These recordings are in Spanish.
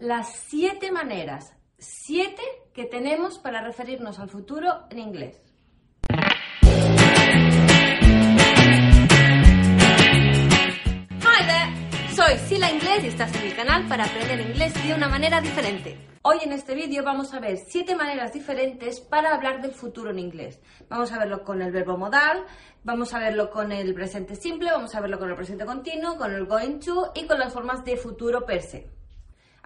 Las siete maneras siete que tenemos para referirnos al futuro en inglés. Hi there, soy Sila Inglés y estás en mi canal para aprender inglés de una manera diferente. Hoy en este vídeo vamos a ver siete maneras diferentes para hablar del futuro en inglés. Vamos a verlo con el verbo modal, vamos a verlo con el presente simple, vamos a verlo con el presente continuo, con el going to y con las formas de futuro per se.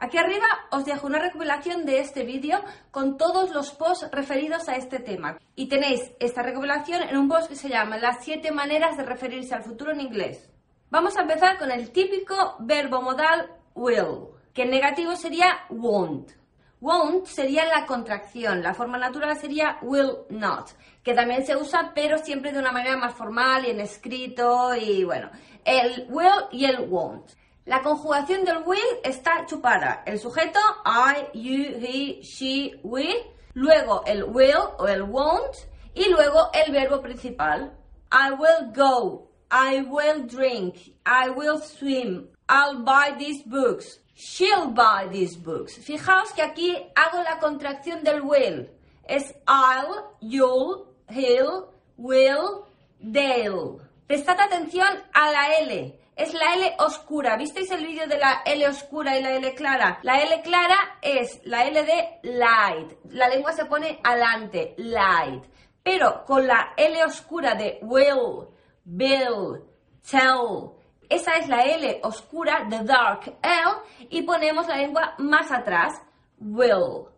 Aquí arriba os dejo una recopilación de este vídeo con todos los posts referidos a este tema. Y tenéis esta recopilación en un post que se llama Las 7 maneras de referirse al futuro en inglés. Vamos a empezar con el típico verbo modal will, que en negativo sería won't. Won't sería la contracción, la forma natural sería will not, que también se usa pero siempre de una manera más formal y en escrito y bueno, el will y el won't. La conjugación del will está chupada. El sujeto, I, you, he, she, we. Luego el will o el won't. Y luego el verbo principal. I will go. I will drink. I will swim. I'll buy these books. She'll buy these books. Fijaos que aquí hago la contracción del will. Es I'll, you'll, he'll, will, they'll. Prestad atención a la L es la L oscura. ¿Visteis el vídeo de la L oscura y la L clara? La L clara es la L de light. La lengua se pone adelante, light. Pero con la L oscura de will, bill, tell, esa es la L oscura de dark L y ponemos la lengua más atrás, will.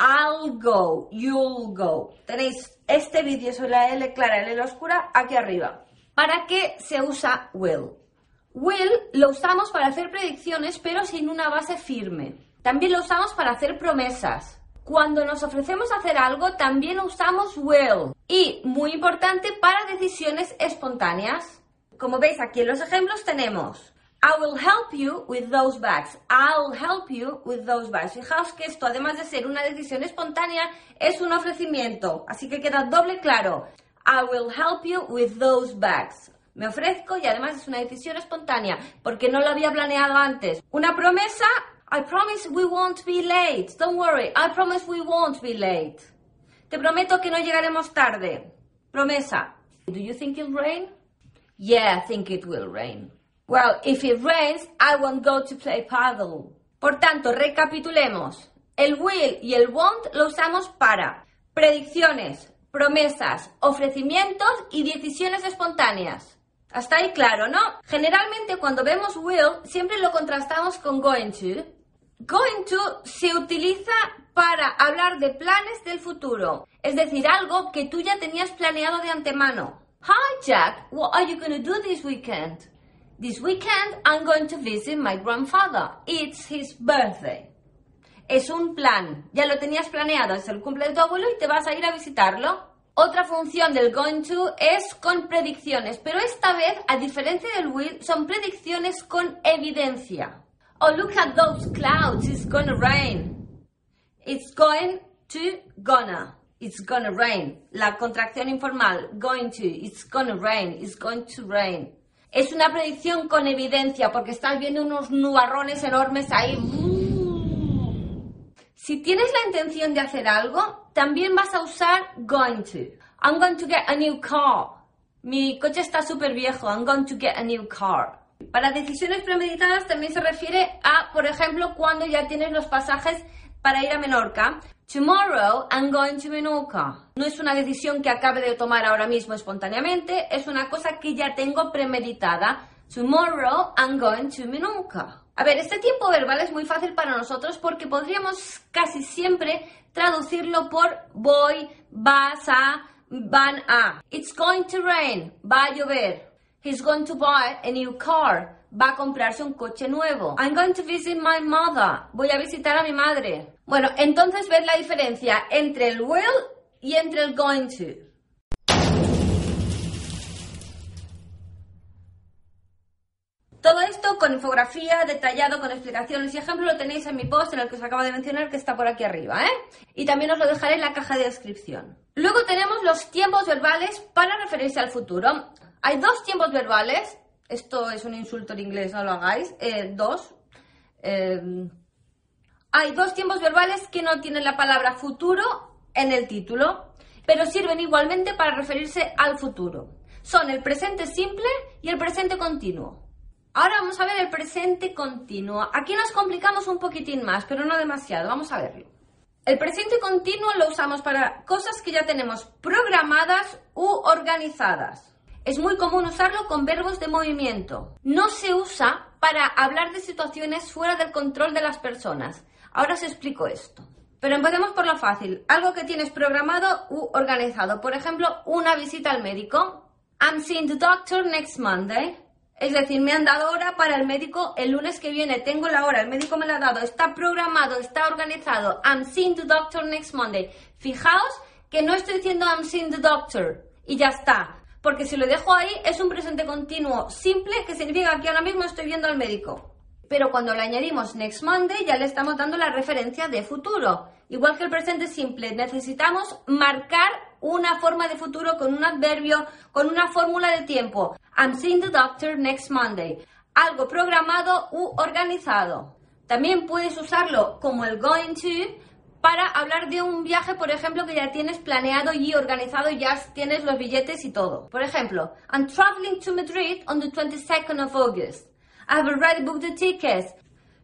I'll go, you'll go. Tenéis este vídeo sobre la L clara y la L oscura aquí arriba. ¿Para qué se usa will? Will lo usamos para hacer predicciones pero sin una base firme. También lo usamos para hacer promesas. Cuando nos ofrecemos hacer algo también usamos will. Y, muy importante, para decisiones espontáneas. Como veis aquí en los ejemplos tenemos I will help you with those bags. I'll help you with those bags. Fijaos que esto, además de ser una decisión espontánea, es un ofrecimiento. Así que queda doble claro. I will help you with those bags. Me ofrezco y además es una decisión espontánea porque no lo había planeado antes. Una promesa, I promise we won't be late. Don't worry, I promise we won't be late. Te prometo que no llegaremos tarde. Promesa. Do you think it'll rain? Yeah, I think it will rain. Well, if it rains, I won't go to play paddle. Por tanto, recapitulemos. El will y el won't lo usamos para predicciones, promesas, ofrecimientos y decisiones espontáneas. Hasta ahí claro, ¿no? Generalmente cuando vemos will siempre lo contrastamos con going to. Going to se utiliza para hablar de planes del futuro, es decir, algo que tú ya tenías planeado de antemano. Hi Jack, what are you going to do this weekend? This weekend I'm going to visit my grandfather. It's his birthday. Es un plan, ya lo tenías planeado, es el cumple de tu abuelo y te vas a ir a visitarlo. Otra función del going to es con predicciones, pero esta vez, a diferencia del will, son predicciones con evidencia. Oh, look at those clouds, it's gonna rain. It's going to, gonna. It's gonna rain. La contracción informal, going to, it's gonna rain, it's going to rain. Es una predicción con evidencia porque estás viendo unos nubarrones enormes ahí. Si tienes la intención de hacer algo, también vas a usar going to. I'm going to get a new car. Mi coche está súper viejo. I'm going to get a new car. Para decisiones premeditadas también se refiere a, por ejemplo, cuando ya tienes los pasajes para ir a Menorca. Tomorrow I'm going to Menorca. No es una decisión que acabe de tomar ahora mismo espontáneamente, es una cosa que ya tengo premeditada. Tomorrow I'm going to Menorca. A ver, este tiempo verbal es muy fácil para nosotros porque podríamos casi siempre traducirlo por voy, vas a, van a. It's going to rain, va a llover. He's going to buy a new car, va a comprarse un coche nuevo. I'm going to visit my mother. Voy a visitar a mi madre. Bueno, entonces ves la diferencia entre el will y entre el going to. Todo esto con infografía, detallado, con explicaciones y ejemplos, lo tenéis en mi post en el que os acabo de mencionar que está por aquí arriba, ¿eh? Y también os lo dejaré en la caja de descripción. Luego tenemos los tiempos verbales para referirse al futuro. Hay dos tiempos verbales, esto es un insulto en inglés, no lo hagáis, eh, dos. Eh, hay dos tiempos verbales que no tienen la palabra futuro en el título, pero sirven igualmente para referirse al futuro. Son el presente simple y el presente continuo. Ahora vamos a ver el presente continuo. Aquí nos complicamos un poquitín más, pero no demasiado. Vamos a verlo. El presente continuo lo usamos para cosas que ya tenemos programadas u organizadas. Es muy común usarlo con verbos de movimiento. No se usa para hablar de situaciones fuera del control de las personas. Ahora os explico esto. Pero empecemos por lo fácil. Algo que tienes programado u organizado. Por ejemplo, una visita al médico. I'm seeing the doctor next Monday. Es decir, me han dado hora para el médico el lunes que viene. Tengo la hora, el médico me la ha dado. Está programado, está organizado. I'm seeing the doctor next Monday. Fijaos que no estoy diciendo I'm seeing the doctor y ya está. Porque si lo dejo ahí es un presente continuo simple que significa que ahora mismo estoy viendo al médico. Pero cuando le añadimos next Monday ya le estamos dando la referencia de futuro. Igual que el presente simple, necesitamos marcar una forma de futuro con un adverbio, con una fórmula de tiempo. I'm seeing the doctor next Monday. Algo programado u organizado. También puedes usarlo como el going to para hablar de un viaje, por ejemplo, que ya tienes planeado y organizado, ya tienes los billetes y todo. Por ejemplo, I'm traveling to Madrid on the 22nd of August. I've already booked the tickets.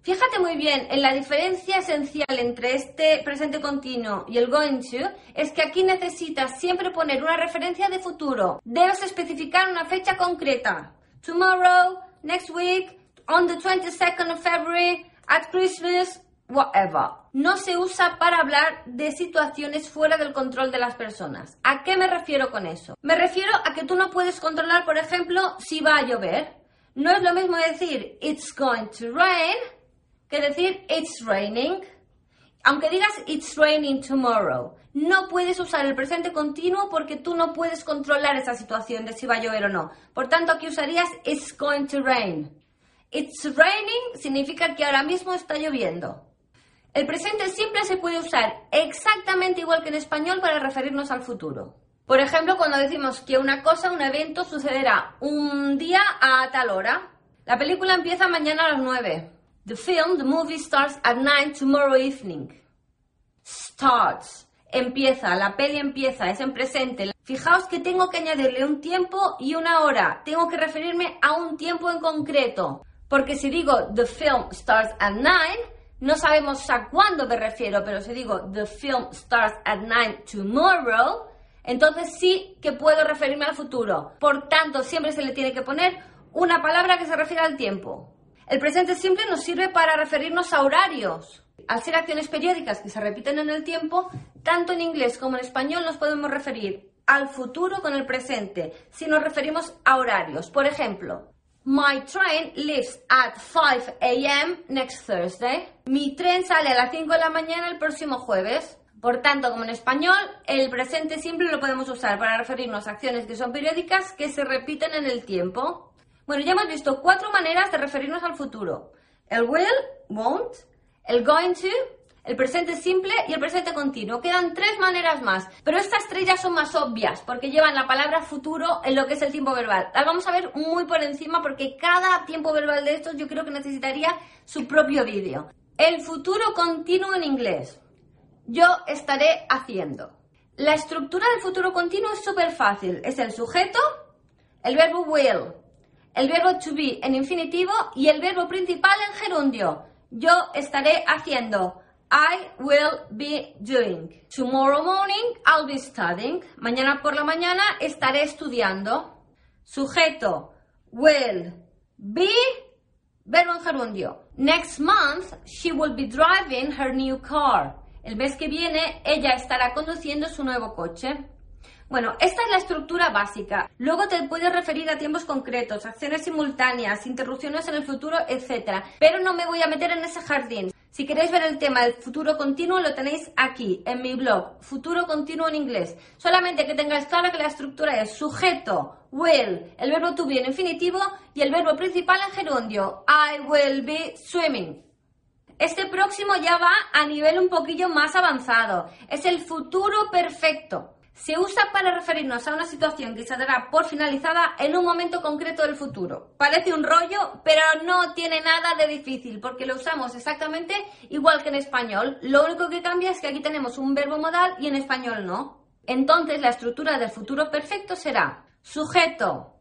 Fíjate muy bien en la diferencia esencial entre este presente continuo y el going to, es que aquí necesitas siempre poner una referencia de futuro. Debes especificar una fecha concreta. Tomorrow, next week, on the 22nd of February, at Christmas, whatever. No se usa para hablar de situaciones fuera del control de las personas. ¿A qué me refiero con eso? Me refiero a que tú no puedes controlar, por ejemplo, si va a llover. No es lo mismo decir it's going to rain que decir it's raining. Aunque digas it's raining tomorrow, no puedes usar el presente continuo porque tú no puedes controlar esa situación de si va a llover o no. Por tanto, aquí usarías it's going to rain. It's raining significa que ahora mismo está lloviendo. El presente simple se puede usar exactamente igual que en español para referirnos al futuro. Por ejemplo, cuando decimos que una cosa, un evento sucederá un día a tal hora. La película empieza mañana a las 9. The film, the movie starts at 9 tomorrow evening. Starts. Empieza, la peli empieza, es en presente. Fijaos que tengo que añadirle un tiempo y una hora. Tengo que referirme a un tiempo en concreto. Porque si digo the film starts at 9, no sabemos a cuándo me refiero, pero si digo the film starts at 9 tomorrow, entonces sí que puedo referirme al futuro. Por tanto, siempre se le tiene que poner una palabra que se refiere al tiempo. El presente simple nos sirve para referirnos a horarios. Al ser acciones periódicas que se repiten en el tiempo, tanto en inglés como en español nos podemos referir al futuro con el presente si nos referimos a horarios. Por ejemplo, My train leaves at 5 a.m. next Thursday. Mi tren sale a las 5 de la mañana el próximo jueves. Por tanto, como en español, el presente simple lo podemos usar para referirnos a acciones que son periódicas que se repiten en el tiempo. Bueno, ya hemos visto cuatro maneras de referirnos al futuro. El will, won't, el going to, el presente simple y el presente continuo. Quedan tres maneras más, pero estas tres ya son más obvias porque llevan la palabra futuro en lo que es el tiempo verbal. Las vamos a ver muy por encima porque cada tiempo verbal de estos yo creo que necesitaría su propio vídeo. El futuro continuo en inglés. Yo estaré haciendo. La estructura del futuro continuo es súper fácil. Es el sujeto, el verbo will, el verbo to be en infinitivo y el verbo principal en gerundio. Yo estaré haciendo. I will be doing. Tomorrow morning I'll be studying. Mañana por la mañana estaré estudiando. Sujeto will be verbo en gerundio. Next month she will be driving her new car. El mes que viene ella estará conduciendo su nuevo coche. Bueno, esta es la estructura básica. Luego te puedes referir a tiempos concretos, acciones simultáneas, interrupciones en el futuro, etc. Pero no me voy a meter en ese jardín. Si queréis ver el tema del futuro continuo, lo tenéis aquí, en mi blog, Futuro Continuo en Inglés. Solamente que tengáis claro que la estructura es sujeto, will, el verbo to be en infinitivo y el verbo principal en gerundio, I will be swimming. Este próximo ya va a nivel un poquillo más avanzado. Es el futuro perfecto. Se usa para referirnos a una situación que se dará por finalizada en un momento concreto del futuro. Parece un rollo, pero no tiene nada de difícil porque lo usamos exactamente igual que en español. Lo único que cambia es que aquí tenemos un verbo modal y en español no. Entonces la estructura del futuro perfecto será sujeto,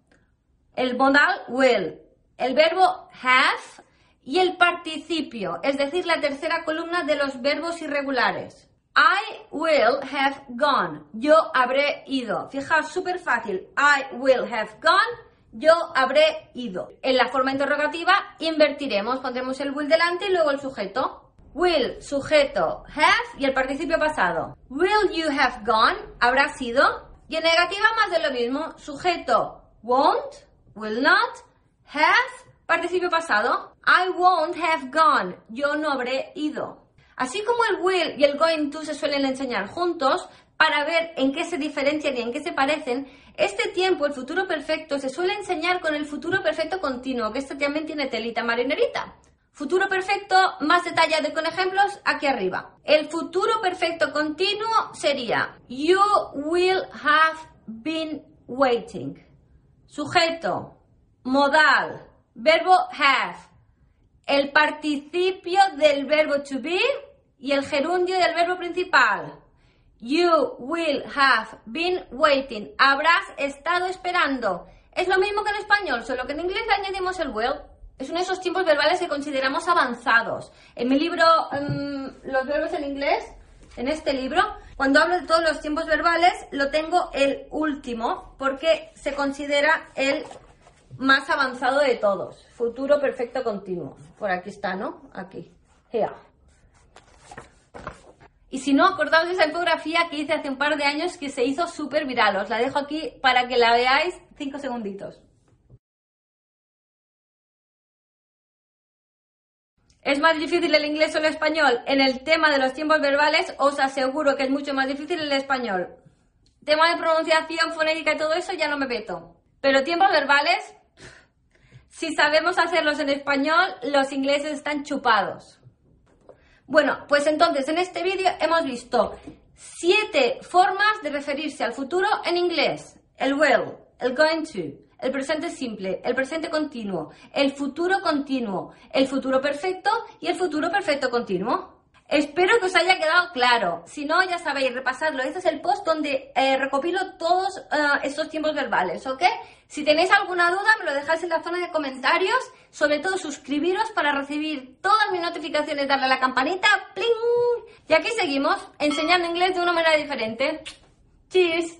el modal will, el verbo have y el participio, es decir, la tercera columna de los verbos irregulares. I will have gone. Yo habré ido. Fijaos, súper fácil. I will have gone. Yo habré ido. En la forma interrogativa invertiremos, pondremos el will delante y luego el sujeto. Will, sujeto, have y el participio pasado. Will you have gone? Habrá sido. Y en negativa más de lo mismo. Sujeto, won't, will not, have, participio pasado. I won't have gone. Yo no habré ido. Así como el will y el going to se suelen enseñar juntos, para ver en qué se diferencian y en qué se parecen, este tiempo, el futuro perfecto, se suele enseñar con el futuro perfecto continuo, que este también tiene telita marinerita. Futuro perfecto, más detallado con ejemplos aquí arriba. El futuro perfecto continuo sería You will have been waiting. Sujeto, modal, verbo have, el participio del verbo to be y el gerundio del verbo principal. You will have been waiting. Habrás estado esperando. Es lo mismo que en español, solo que en inglés le añadimos el will. Es uno de esos tiempos verbales que consideramos avanzados. En mi libro, em, Los verbos en inglés, en este libro, cuando hablo de todos los tiempos verbales, lo tengo el último porque se considera el más avanzado de todos. Futuro perfecto continuo. Por aquí está, ¿no? Aquí. Here. Y si no, acordaos de esa infografía que hice hace un par de años que se hizo súper viral. Os la dejo aquí para que la veáis cinco segunditos. ¿Es más difícil el inglés o el español? En el tema de los tiempos verbales os aseguro que es mucho más difícil el español. Tema de pronunciación, fonética y todo eso ya no me meto. Pero tiempos verbales, si sabemos hacerlos en español, los ingleses están chupados. Bueno, pues entonces en este vídeo hemos visto siete formas de referirse al futuro en inglés. El will, el going to, el presente simple, el presente continuo, el futuro continuo, el futuro perfecto y el futuro perfecto continuo. Espero que os haya quedado claro. Si no, ya sabéis, repasarlo. Este es el post donde eh, recopilo todos eh, estos tiempos verbales, ¿ok? Si tenéis alguna duda, me lo dejáis en la zona de comentarios. Sobre todo, suscribiros para recibir todas mis notificaciones, darle a la campanita, ¡pling! Y aquí seguimos, enseñando inglés de una manera diferente. ¡Cheers!